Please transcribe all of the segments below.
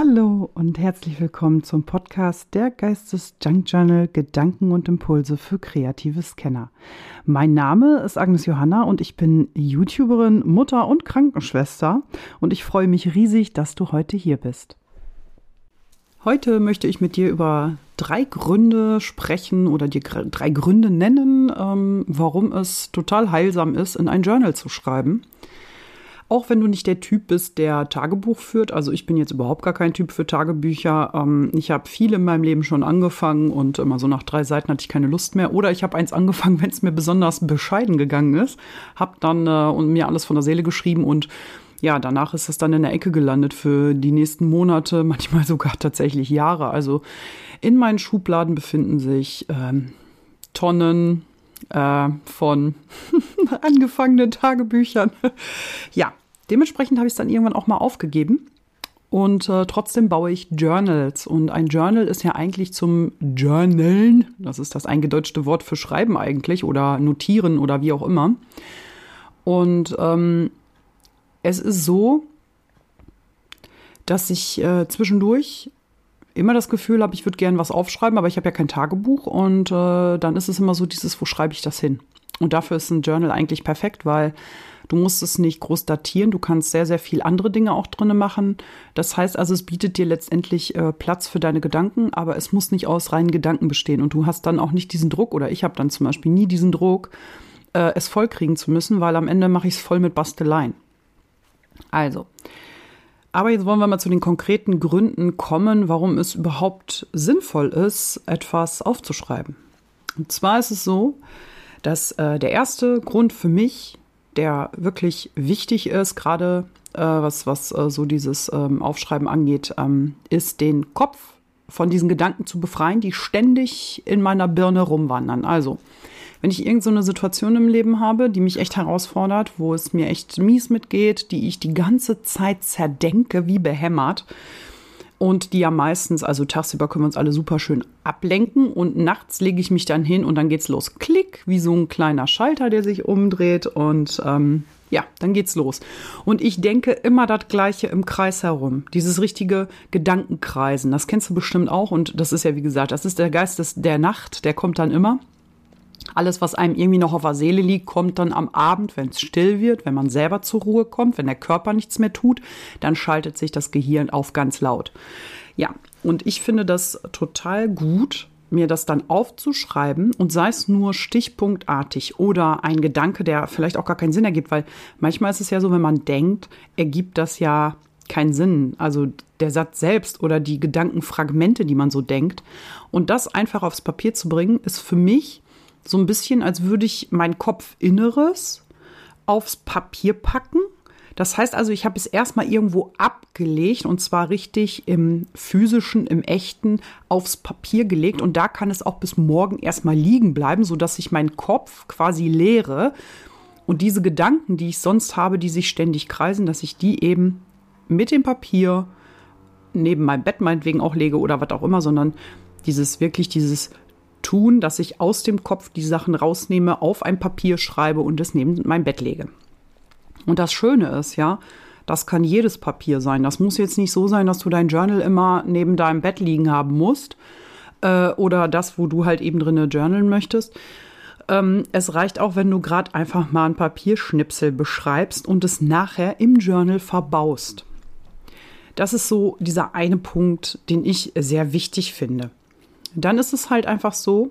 Hallo und herzlich willkommen zum Podcast der Geistes Junk Journal Gedanken und Impulse für kreative Scanner. Mein Name ist Agnes Johanna und ich bin YouTuberin, Mutter und Krankenschwester und ich freue mich riesig, dass du heute hier bist. Heute möchte ich mit dir über drei Gründe sprechen oder dir drei Gründe nennen, ähm, warum es total heilsam ist, in ein Journal zu schreiben. Auch wenn du nicht der Typ bist, der Tagebuch führt. Also ich bin jetzt überhaupt gar kein Typ für Tagebücher. Ähm, ich habe viel in meinem Leben schon angefangen und immer so nach drei Seiten hatte ich keine Lust mehr. Oder ich habe eins angefangen, wenn es mir besonders bescheiden gegangen ist. Habe dann äh, und mir alles von der Seele geschrieben und ja, danach ist es dann in der Ecke gelandet für die nächsten Monate, manchmal sogar tatsächlich Jahre. Also in meinen Schubladen befinden sich ähm, Tonnen äh, von angefangenen Tagebüchern. ja, dementsprechend habe ich es dann irgendwann auch mal aufgegeben. Und äh, trotzdem baue ich Journals. Und ein Journal ist ja eigentlich zum Journalen, das ist das eingedeutschte Wort für Schreiben eigentlich oder Notieren oder wie auch immer. Und ähm, es ist so, dass ich äh, zwischendurch immer das Gefühl habe, ich würde gerne was aufschreiben, aber ich habe ja kein Tagebuch und äh, dann ist es immer so dieses, wo schreibe ich das hin? Und dafür ist ein Journal eigentlich perfekt, weil du musst es nicht groß datieren, du kannst sehr, sehr viel andere Dinge auch drinne machen. Das heißt also, es bietet dir letztendlich äh, Platz für deine Gedanken, aber es muss nicht aus reinen Gedanken bestehen und du hast dann auch nicht diesen Druck oder ich habe dann zum Beispiel nie diesen Druck, äh, es vollkriegen zu müssen, weil am Ende mache ich es voll mit Basteleien. Also, aber jetzt wollen wir mal zu den konkreten Gründen kommen, warum es überhaupt sinnvoll ist, etwas aufzuschreiben. Und zwar ist es so, dass äh, der erste Grund für mich, der wirklich wichtig ist, gerade äh, was, was äh, so dieses ähm, Aufschreiben angeht, ähm, ist den Kopf von diesen Gedanken zu befreien, die ständig in meiner Birne rumwandern. Also, wenn ich irgendeine so Situation im Leben habe, die mich echt herausfordert, wo es mir echt mies mitgeht, die ich die ganze Zeit zerdenke, wie behämmert, und die ja meistens, also tagsüber können wir uns alle super schön ablenken und nachts lege ich mich dann hin und dann geht's los. Klick, wie so ein kleiner Schalter, der sich umdreht und ähm, ja, dann geht's los. Und ich denke immer das Gleiche im Kreis herum. Dieses richtige Gedankenkreisen, das kennst du bestimmt auch und das ist ja, wie gesagt, das ist der Geist des, der Nacht, der kommt dann immer. Alles, was einem irgendwie noch auf der Seele liegt, kommt dann am Abend, wenn es still wird, wenn man selber zur Ruhe kommt, wenn der Körper nichts mehr tut, dann schaltet sich das Gehirn auf ganz laut. Ja, und ich finde das total gut, mir das dann aufzuschreiben und sei es nur stichpunktartig oder ein Gedanke, der vielleicht auch gar keinen Sinn ergibt, weil manchmal ist es ja so, wenn man denkt, ergibt das ja keinen Sinn. Also der Satz selbst oder die Gedankenfragmente, die man so denkt. Und das einfach aufs Papier zu bringen, ist für mich so ein bisschen, als würde ich mein Kopfinneres aufs Papier packen. Das heißt also, ich habe es erstmal irgendwo abgelegt und zwar richtig im physischen, im echten aufs Papier gelegt und da kann es auch bis morgen erstmal liegen bleiben, sodass ich meinen Kopf quasi leere und diese Gedanken, die ich sonst habe, die sich ständig kreisen, dass ich die eben mit dem Papier neben meinem Bett meinetwegen auch lege oder was auch immer, sondern dieses wirklich dieses tun, dass ich aus dem Kopf die Sachen rausnehme, auf ein Papier schreibe und es neben mein Bett lege. Und das Schöne ist, ja, das kann jedes Papier sein. Das muss jetzt nicht so sein, dass du dein Journal immer neben deinem Bett liegen haben musst äh, oder das, wo du halt eben drinne journalen möchtest. Ähm, es reicht auch, wenn du gerade einfach mal ein Papierschnipsel beschreibst und es nachher im Journal verbaust. Das ist so dieser eine Punkt, den ich sehr wichtig finde. Dann ist es halt einfach so,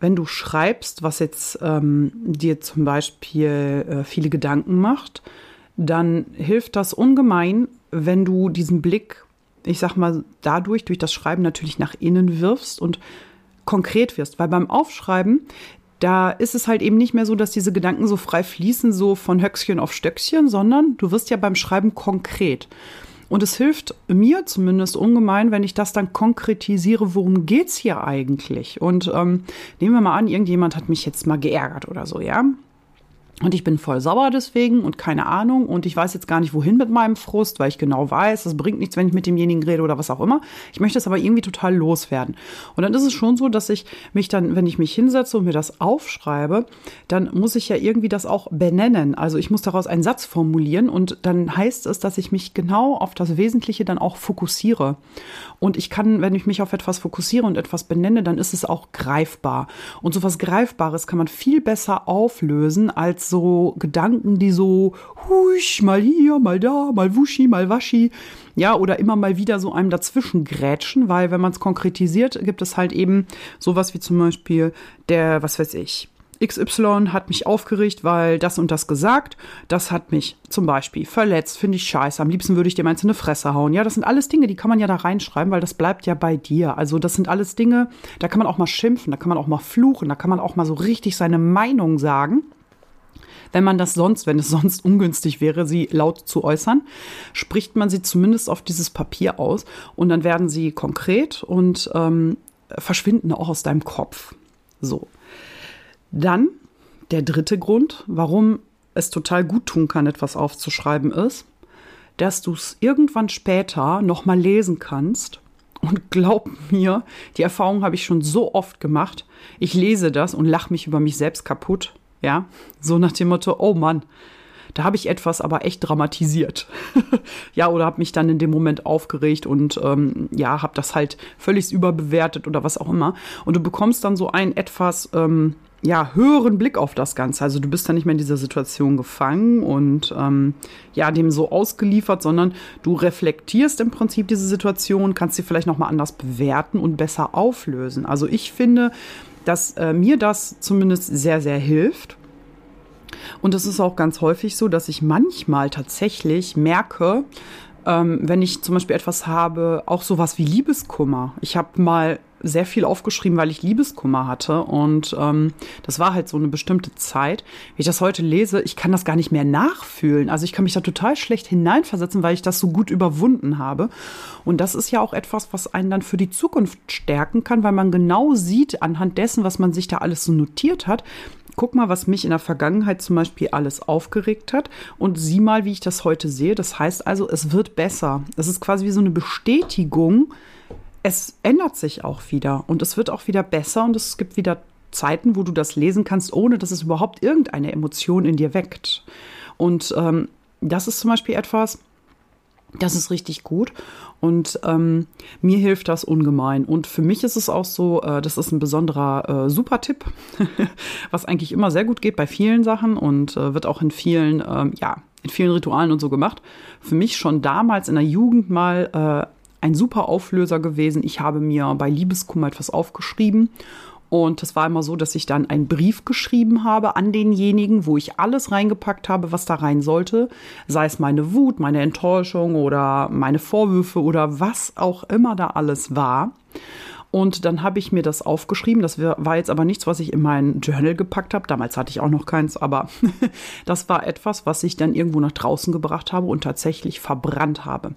wenn du schreibst, was jetzt ähm, dir zum Beispiel äh, viele Gedanken macht, dann hilft das ungemein, wenn du diesen Blick, ich sag mal, dadurch, durch das Schreiben natürlich nach innen wirfst und konkret wirst. Weil beim Aufschreiben, da ist es halt eben nicht mehr so, dass diese Gedanken so frei fließen, so von Höchstchen auf Stöckchen, sondern du wirst ja beim Schreiben konkret. Und es hilft mir zumindest ungemein, wenn ich das dann konkretisiere, worum geht's hier eigentlich? Und ähm, nehmen wir mal an, irgendjemand hat mich jetzt mal geärgert oder so, ja? Und ich bin voll sauer deswegen und keine Ahnung. Und ich weiß jetzt gar nicht, wohin mit meinem Frust, weil ich genau weiß, das bringt nichts, wenn ich mit demjenigen rede oder was auch immer. Ich möchte es aber irgendwie total loswerden. Und dann ist es schon so, dass ich mich dann, wenn ich mich hinsetze und mir das aufschreibe, dann muss ich ja irgendwie das auch benennen. Also ich muss daraus einen Satz formulieren und dann heißt es, dass ich mich genau auf das Wesentliche dann auch fokussiere. Und ich kann, wenn ich mich auf etwas fokussiere und etwas benenne, dann ist es auch greifbar. Und so was Greifbares kann man viel besser auflösen als so Gedanken, die so husch, mal hier, mal da, mal wuschi, mal waschi, ja, oder immer mal wieder so einem dazwischen grätschen, weil wenn man es konkretisiert, gibt es halt eben sowas wie zum Beispiel der, was weiß ich, XY hat mich aufgeregt, weil das und das gesagt. Das hat mich zum Beispiel verletzt, finde ich scheiße. Am liebsten würde ich dir mal in eine Fresse hauen. Ja, das sind alles Dinge, die kann man ja da reinschreiben, weil das bleibt ja bei dir. Also das sind alles Dinge, da kann man auch mal schimpfen, da kann man auch mal fluchen, da kann man auch mal so richtig seine Meinung sagen wenn man das sonst, wenn es sonst ungünstig wäre, sie laut zu äußern, spricht man sie zumindest auf dieses Papier aus und dann werden sie konkret und ähm, verschwinden auch aus deinem Kopf. So. Dann der dritte Grund, warum es total gut tun kann, etwas aufzuschreiben, ist, dass du es irgendwann später nochmal lesen kannst. Und glaub mir, die Erfahrung habe ich schon so oft gemacht. Ich lese das und lache mich über mich selbst kaputt. Ja, so nach dem Motto, oh Mann, da habe ich etwas aber echt dramatisiert. ja, oder habe mich dann in dem Moment aufgeregt und ähm, ja, habe das halt völlig überbewertet oder was auch immer. Und du bekommst dann so einen etwas ähm, ja, höheren Blick auf das Ganze. Also du bist dann nicht mehr in dieser Situation gefangen und ähm, ja, dem so ausgeliefert, sondern du reflektierst im Prinzip diese Situation, kannst sie vielleicht nochmal anders bewerten und besser auflösen. Also ich finde, dass äh, mir das zumindest sehr, sehr hilft. Und es ist auch ganz häufig so, dass ich manchmal tatsächlich merke, ähm, wenn ich zum Beispiel etwas habe, auch sowas wie Liebeskummer. Ich habe mal sehr viel aufgeschrieben, weil ich Liebeskummer hatte. Und ähm, das war halt so eine bestimmte Zeit. Wie ich das heute lese, ich kann das gar nicht mehr nachfühlen. Also ich kann mich da total schlecht hineinversetzen, weil ich das so gut überwunden habe. Und das ist ja auch etwas, was einen dann für die Zukunft stärken kann, weil man genau sieht, anhand dessen, was man sich da alles so notiert hat, guck mal, was mich in der Vergangenheit zum Beispiel alles aufgeregt hat und sieh mal, wie ich das heute sehe. Das heißt also, es wird besser. Es ist quasi wie so eine Bestätigung, es ändert sich auch wieder und es wird auch wieder besser und es gibt wieder Zeiten, wo du das lesen kannst, ohne dass es überhaupt irgendeine Emotion in dir weckt. Und ähm, das ist zum Beispiel etwas, das ist richtig gut und ähm, mir hilft das ungemein. Und für mich ist es auch so, äh, das ist ein besonderer äh, Super-Tipp, was eigentlich immer sehr gut geht bei vielen Sachen und äh, wird auch in vielen, ähm, ja, in vielen Ritualen und so gemacht. Für mich schon damals in der Jugend mal äh, ein super Auflöser gewesen. Ich habe mir bei Liebeskummer etwas aufgeschrieben und das war immer so, dass ich dann einen Brief geschrieben habe an denjenigen, wo ich alles reingepackt habe, was da rein sollte. Sei es meine Wut, meine Enttäuschung oder meine Vorwürfe oder was auch immer da alles war. Und dann habe ich mir das aufgeschrieben. Das war jetzt aber nichts, was ich in mein Journal gepackt habe. Damals hatte ich auch noch keins, aber das war etwas, was ich dann irgendwo nach draußen gebracht habe und tatsächlich verbrannt habe.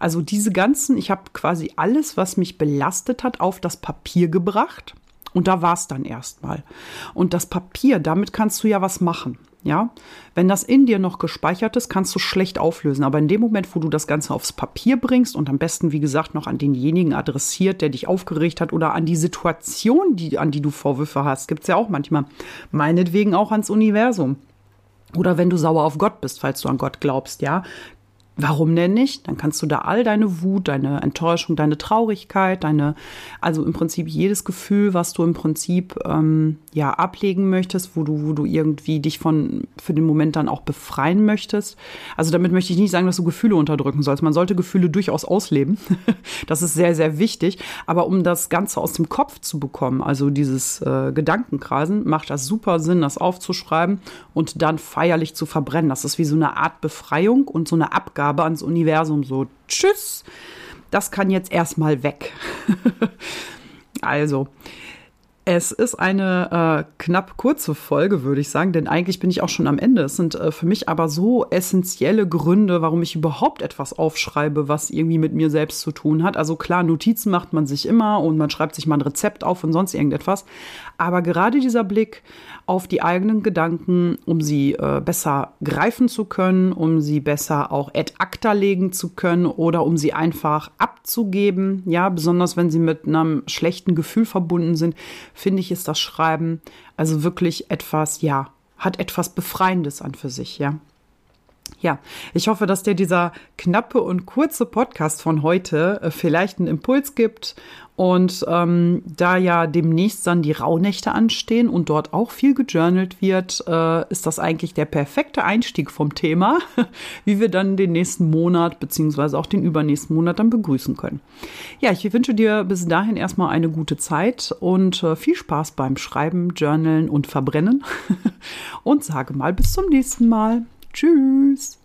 Also diese ganzen, ich habe quasi alles, was mich belastet hat, auf das Papier gebracht. Und da war es dann erstmal. Und das Papier, damit kannst du ja was machen. Ja, wenn das in dir noch gespeichert ist, kannst du schlecht auflösen. Aber in dem Moment, wo du das Ganze aufs Papier bringst und am besten, wie gesagt, noch an denjenigen adressiert, der dich aufgeregt hat oder an die Situation, die, an die du Vorwürfe hast, gibt es ja auch manchmal. Meinetwegen auch ans Universum. Oder wenn du sauer auf Gott bist, falls du an Gott glaubst, ja, Warum denn nicht? Dann kannst du da all deine Wut, deine Enttäuschung, deine Traurigkeit, deine, also im Prinzip jedes Gefühl, was du im Prinzip ähm, ja ablegen möchtest, wo du, wo du irgendwie dich von für den Moment dann auch befreien möchtest. Also damit möchte ich nicht sagen, dass du Gefühle unterdrücken sollst. Man sollte Gefühle durchaus ausleben. das ist sehr, sehr wichtig. Aber um das Ganze aus dem Kopf zu bekommen, also dieses äh, Gedankenkrasen, macht das super Sinn, das aufzuschreiben und dann feierlich zu verbrennen. Das ist wie so eine Art Befreiung und so eine Abgabe Abgabe ans Universum. So, tschüss, das kann jetzt erstmal weg. also, Es ist eine äh, knapp kurze Folge, würde ich sagen, denn eigentlich bin ich auch schon am Ende. Es sind äh, für mich aber so essentielle Gründe, warum ich überhaupt etwas aufschreibe, was irgendwie mit mir selbst zu tun hat. Also klar, Notizen macht man sich immer und man schreibt sich mal ein Rezept auf und sonst irgendetwas. Aber gerade dieser Blick auf die eigenen Gedanken, um sie äh, besser greifen zu können, um sie besser auch ad acta legen zu können oder um sie einfach abzugeben, ja, besonders wenn sie mit einem schlechten Gefühl verbunden sind, finde ich, ist das Schreiben also wirklich etwas, ja, hat etwas Befreiendes an für sich, ja. Ja, ich hoffe, dass dir dieser knappe und kurze Podcast von heute äh, vielleicht einen Impuls gibt. Und ähm, da ja demnächst dann die Rauhnächte anstehen und dort auch viel gejournalt wird, äh, ist das eigentlich der perfekte Einstieg vom Thema, wie wir dann den nächsten Monat beziehungsweise auch den übernächsten Monat dann begrüßen können. Ja, ich wünsche dir bis dahin erstmal eine gute Zeit und äh, viel Spaß beim Schreiben, Journalen und Verbrennen und sage mal bis zum nächsten Mal. Tschüss.